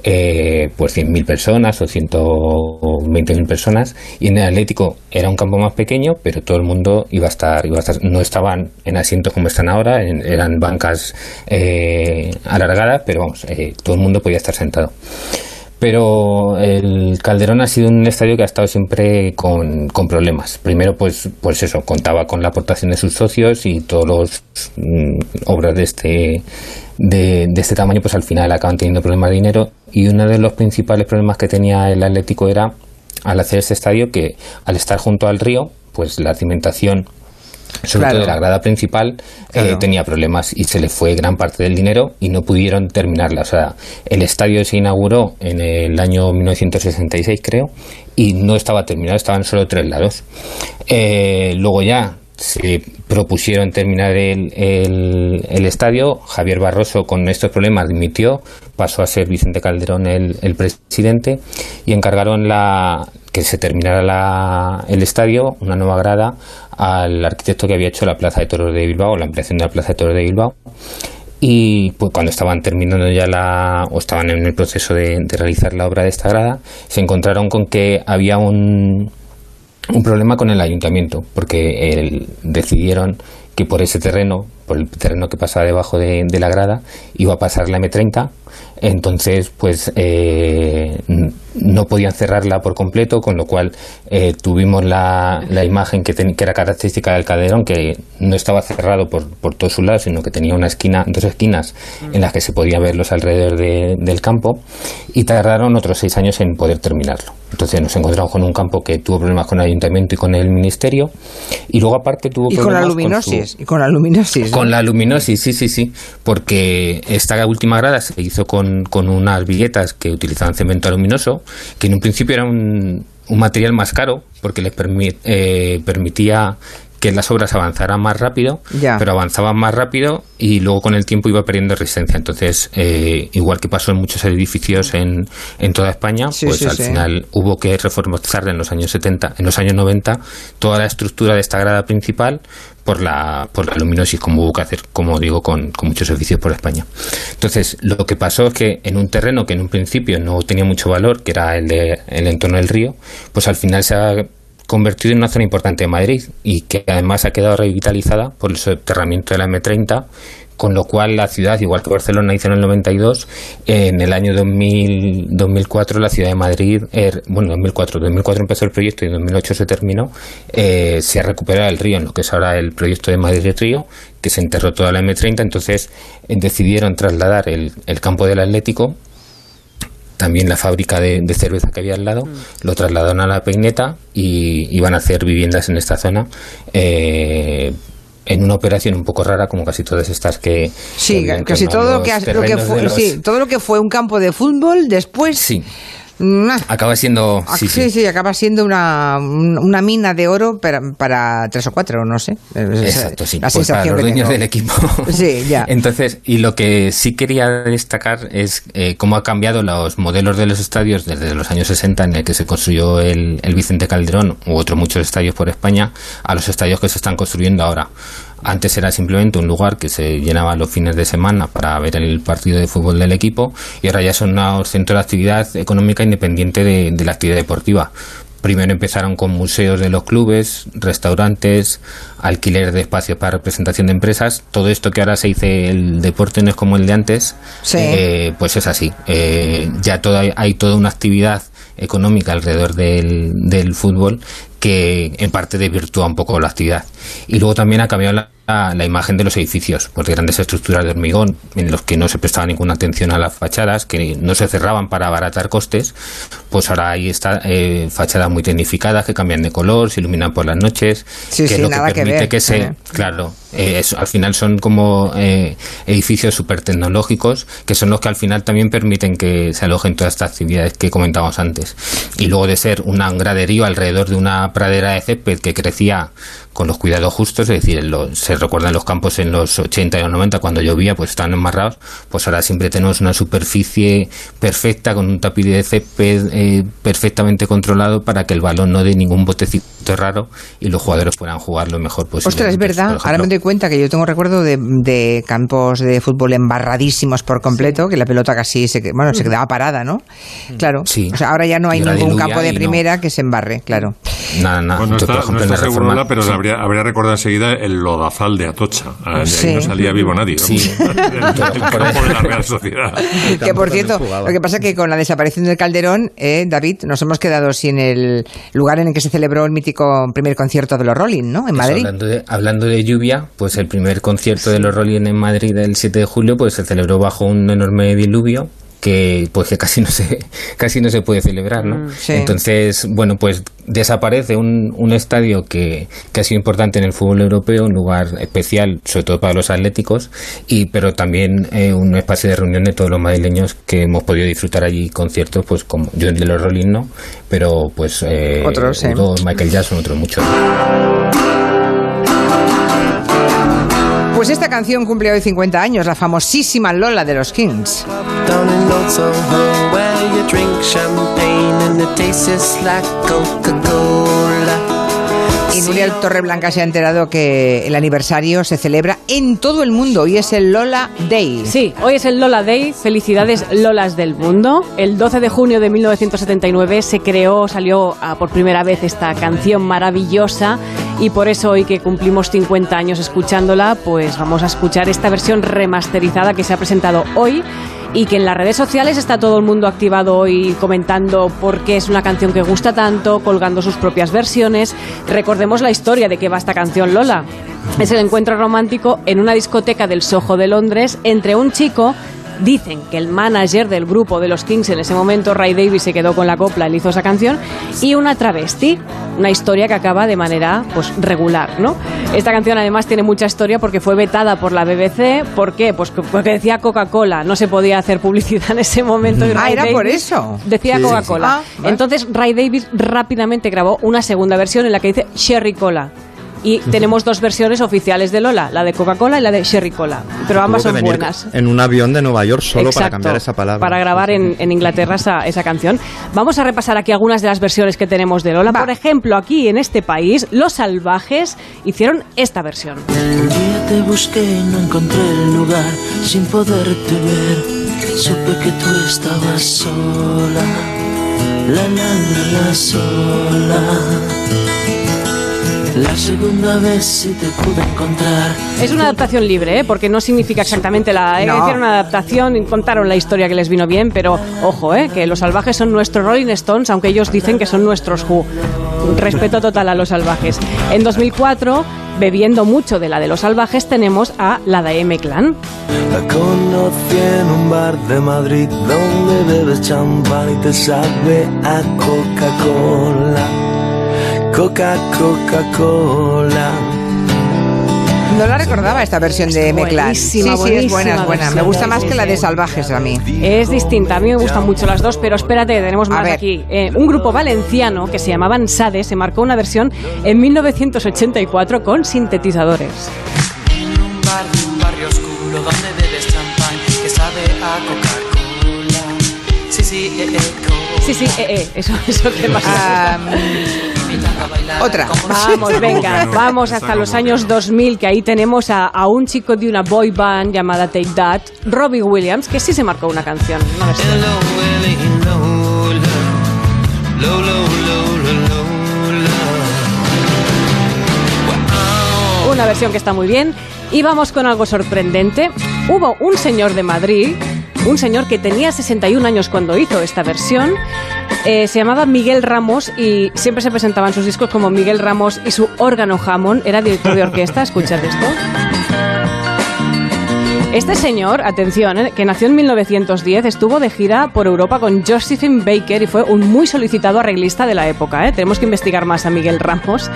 eh, pues 100.000 personas o 120.000 personas y en el Atlético era un campo más pequeño pero todo el mundo iba a estar, iba a estar no estaban en asientos como están ahora en- eran bancas eh, alargadas pero vamos eh, todo el mundo podía estar sentado pero el Calderón ha sido un estadio que ha estado siempre con, con problemas. Primero, pues, pues eso, contaba con la aportación de sus socios y todos los mm, obras de este de, de este tamaño, pues al final acaban teniendo problemas de dinero. Y uno de los principales problemas que tenía el Atlético era al hacer este estadio que al estar junto al río, pues la cimentación sobre Claro. todo de la grada principal, eh, tenía problemas y se le fue gran parte del dinero y no pudieron terminarla. O sea, el estadio se inauguró en el año 1966, creo, y no estaba terminado, estaban solo tres lados. Eh, luego ya se propusieron terminar el, el- el estadio. Javier Barroso, con estos problemas, dimitió, pasó a ser Vicente Calderón el, el presidente y encargaron la, que se terminara la- el estadio, una nueva grada, al arquitecto que había hecho la Plaza de Toros de Bilbao, la ampliación de la Plaza de Toros de Bilbao. Y pues cuando estaban terminando ya la, o estaban en el proceso de, de realizar la obra de esta grada, se encontraron con que había un, un problema con el ayuntamiento, porque el- decidieron que por ese terreno, por el terreno que pasaba debajo de, de la grada, iba a pasar la M30. Entonces, pues eh, no podían cerrarla por completo, con lo cual eh, tuvimos la, la imagen que, ten- que era característica del Calderón, que no estaba cerrado por, por todos sus lados, sino que tenía una esquina, dos esquinas en las que se podía ver los alrededores de- del campo, y tardaron otros seis años en poder terminarlo. Entonces nos encontramos con un campo que tuvo problemas con el ayuntamiento y con el ministerio, y luego aparte tuvo Y con la problemas su- Y con la luminosis. Con la luminosis, sí, sí, sí, porque esta última grada se hizo con, con unas villetas que utilizaban cemento luminoso, que en un principio era un, un material más caro, porque les eh, permitía que las obras avanzaran más rápido, Ya. pero avanzaban más rápido y luego con el tiempo iba perdiendo resistencia. Entonces, eh, igual que pasó en muchos edificios en, en toda España, Sí, pues sí, al sí. final hubo que reformar en los años 70, en los años 90, toda la estructura de esta grada principal por la, por la luminosis, como hubo que hacer, como digo, con, con muchos edificios por España. Entonces, lo que pasó es que en un terreno que en un principio no tenía mucho valor, que era el, de, el entorno del río, pues al final se ha convertido en una zona importante de Madrid y que además ha quedado revitalizada por el soterramiento de la M30 con lo cual la ciudad, igual que Barcelona hizo en el 92, en el año 2000, 2004 la ciudad de Madrid, er, bueno, 2004, 2004 empezó el proyecto y en 2008 se terminó, eh, se ha recuperado el río en lo que es ahora el proyecto de Madrid Río, que se enterró toda la M30, entonces eh, decidieron trasladar el campo del Atlético también la fábrica de, de cerveza que había al lado, lo trasladaron a la peineta y iban a hacer viviendas en esta zona. eh, en una operación un poco rara, como casi todas estas que. Sí, que casi todo lo que, lo que fue, los- sí, todo lo que fue un campo de fútbol después. Sí. Acaba siendo. ah, Sí, sí, acaba siendo una, un- una mina de oro para, para tres o cuatro, no sé. Exacto, sí. La Pues para los dueños del equipo. Sí, ya. Entonces, y lo que sí quería destacar es eh, cómo ha cambiado los modelos de los estadios desde los años 60 en el que se construyó el, el Vicente Calderón u otros muchos estadios por España a los estadios que se están construyendo ahora. Antes era simplemente un lugar que se llenaba los fines de semana para ver el partido de fútbol del equipo y ahora ya son un centro de actividad económica independiente de, de la actividad deportiva. Primero empezaron con museos de los clubes, restaurantes, alquiler de espacios para representación de empresas. Todo esto que ahora se dice el deporte no es como el de antes, Sí. eh, pues es así. Eh, ya toda, hay toda una actividad económica alrededor del, del fútbol que en parte desvirtúa un poco la actividad. Y luego también ha cambiado la, la imagen de los edificios, pues de grandes estructuras de hormigón en los que no se prestaba ninguna atención a las fachadas, que no se cerraban para abaratar costes, pues ahora hay esta, eh, fachadas muy tecnificadas que cambian de color, se iluminan por las noches, Sí, que sí, es lo que que permite ver. que se... Eh. Claro, eh, es- al final son como eh, edificios súper tecnológicos que son los que al final también permiten que se alojen todas estas actividades que comentábamos antes. Y luego de ser un graderío alrededor de una pradera de césped que crecía con los cuidados justos, es decir, los- se recuerdan los campos en los 80 y los 90 cuando llovía, pues estaban enmarrados, pues ahora siempre tenemos una superficie perfecta con un tapiz de césped eh, perfectamente controlado para que el balón no dé ningún botecito raro y los jugadores puedan jugar lo mejor posible. Ostras, es verdad. Ahora me doy cuenta que yo tengo recuerdo de, de campos de fútbol embarradísimos por completo, que la pelota casi se, bueno, se quedaba parada, ¿no? Claro. Sí. O sea, ahora ya no hay ningún campo de no. primera que se embarre, claro. Nada, nada. Bueno, está, ejemplo, no la está seguro reforma- nada, pero sí. habría, habría recordado enseguida el lodazal de Atocha. De ahí Sí. no salía vivo nadie. Sí. el, el campo de la Real Sociedad. Que por cierto, lo que pasa es que con la desaparición del Calderón, eh, David, nos hemos quedado sin el lugar en el que se celebró el mítico primer concierto de los Rolling, ¿no? En Eso, Madrid. Hablando de, hablando de lluvia, pues el primer concierto de los Rolling en Madrid el 7 de julio pues se celebró bajo un enorme diluvio que pues que casi no se casi no se puede celebrar, ¿no? Mm, sí. Entonces, bueno, pues desaparece un, un estadio que, que ha sido importante en el fútbol europeo, un lugar especial, sobre todo para los atléticos, y pero también eh, un espacio de reunión de todos los madrileños que hemos podido disfrutar allí conciertos, pues como yo el de los Rolling no, pero pues eh, Otros, Michael Jackson, otros muchos. Pues esta canción cumple hoy 50 años, la famosísima Lola de los Kings. Y Nuria Torreblanca se ha enterado que el aniversario se celebra en todo el mundo y es el Lola Day. Sí, hoy es el Lola Day. Felicidades Lolas del mundo. El 12 de junio de 1979 se creó, salió ah, por primera vez esta canción maravillosa y por eso hoy que cumplimos 50 años escuchándola, pues vamos a escuchar esta versión remasterizada que se ha presentado hoy y que en las redes sociales está todo el mundo activado hoy comentando por qué es una canción que gusta tanto, colgando sus propias versiones. Recordemos la historia de qué va esta canción Lola. Es el encuentro romántico en una discoteca del Soho de Londres entre un chico Dicen que el manager del grupo de los Kings en ese momento, Ray Davis, se quedó con la copla, él hizo esa canción, y una travesti, una historia que acaba de manera pues regular, ¿no? Esta canción además tiene mucha historia porque fue vetada por la BBC, ¿por qué? Pues porque decía Coca-Cola, no se podía hacer publicidad en ese momento. y Ah, Ray era por eso. Decía Sí, Coca-Cola. sí. Ah. Entonces Ray Davis rápidamente grabó una segunda versión en la que dice Cherry Cola. Y tenemos dos versiones oficiales de Lola, la de Coca-Cola y la de Sherry Cola. Pero ambas son buenas. En un avión de Nueva York solo para cambiar esa palabra. Para grabar en, en Inglaterra esa, esa canción. Vamos a repasar aquí algunas de las versiones que tenemos de Lola. Por ejemplo, aquí en este país, Los Salvajes hicieron esta versión. Un día te busqué y no encontré el lugar sin poderte ver. Supe que tú estabas sola, la la la la sola. La segunda vez sí te pude encontrar. Es una adaptación libre, ¿eh? porque no significa exactamente la... No. Hicieron una adaptación, y contaron la historia que les vino bien, pero ojo, ¿eh? que los salvajes son nuestros Rolling Stones, aunque ellos dicen que son nuestros Who. Respeto total a los salvajes. En 2004, bebiendo mucho de la de los salvajes, tenemos a la de M Clan. La conocí en un bar de Madrid donde bebes champán y te sabe a Coca-Cola. Coca, Coca-Cola. No la recordaba esta versión de M-Clan. Sí, Buenísima, sí, es buena, es buena. Me gusta más Sí, que la sí. de Salvajes a mí. Es distinta, a mí me gustan mucho las dos, pero espérate, tenemos más aquí. Eh, un grupo valenciano que se llamaban Sade se marcó una versión en 1984 con sintetizadores. En un bar de un barrio oscuro donde bebes champán que sabe a Coca-Cola. Sí, sí, eh, eh, Coca. Sí, sí, eh, eh, eso, eso que más. Otra. Vamos, venga, vamos hasta los años 2000, que ahí tenemos a, a un chico de una boy band llamada Take That, Robbie Williams, que sí se marcó una canción. No. Una versión que está muy bien. Y vamos con algo sorprendente. Hubo un señor de Madrid, un señor que tenía 61 años cuando hizo esta versión. Eh, se llamaba Miguel Ramos y siempre se presentaban sus discos como Miguel Ramos y su órgano Hammond. Era director de orquesta. Escuchad esto. Este señor, atención, eh, que nació en 1910, estuvo de gira por Europa con Josephine Baker y fue un muy solicitado arreglista de la época. ¿eh? Tenemos que investigar más a Miguel Ramos.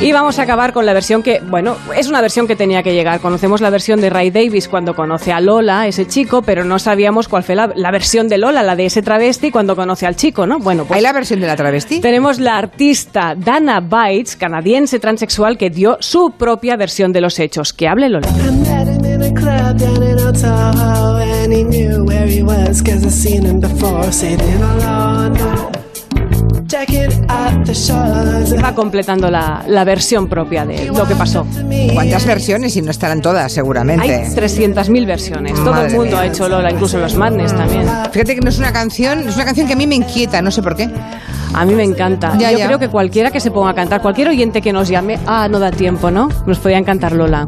Y vamos a acabar con la versión que, bueno, es una versión que tenía que llegar. Conocemos la versión de Ray Davis cuando conoce a Lola, ese chico, pero no sabíamos cuál fue la, la versión de Lola, la de ese travesti, cuando conoce al chico, ¿no? Bueno, pues. ¿Hay la versión de la travesti? Tenemos la artista Dana Bites, canadiense transexual, que dio su propia versión de los hechos. Que hable Lola. Va completando la, la versión propia de lo que pasó. ¿Cuántas versiones? Y no estarán todas, seguramente. Hay 300.000 versiones. Todo Madre el mundo mía. ha hecho Lola, incluso los Madness también. Fíjate que no es una canción, es una canción que a mí me inquieta, no sé por qué. A mí me encanta. Ya, Yo ya. creo que cualquiera que se ponga a cantar, cualquier oyente que nos llame, ah, no da tiempo, ¿no? Nos podían cantar Lola.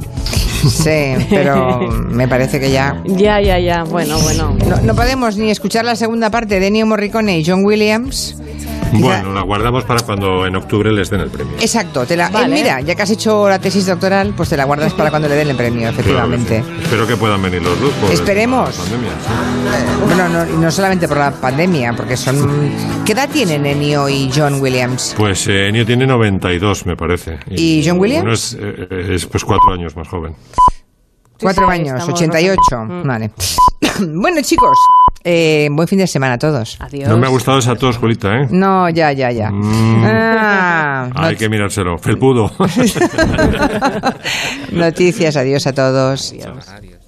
Sí, pero me parece que ya. Ya, ya, ya. Bueno, bueno. No, no podemos ni escuchar la segunda parte de Ennio Morricone y John Williams. Bueno, la guardamos para cuando en octubre les den el premio. Exacto, te la, eh, Vale. mira, ya que has hecho la tesis doctoral, pues te la guardas para cuando le den el premio, efectivamente. Claro que sí. Espero que puedan venir los dos. por Esperemos. pandemia, sí. Bueno, no, solamente por la pandemia, porque son... ¿Qué edad tienen Ennio y John Williams? Pues eh, Ennio tiene 92, me parece. ¿Y John Williams? Es, eh, es, pues cuatro años más joven. Cuatro sí, años, estamos 88. rozando. Mm. Vale. bueno, chicos, eh, buen fin de semana a todos. Adiós. No me ha gustado esa tos, Julita, ¿eh? No, ya, ya, ya. Mm. Ah, Hay que mirárselo. Felpudo. Noticias, adiós a todos. Radio.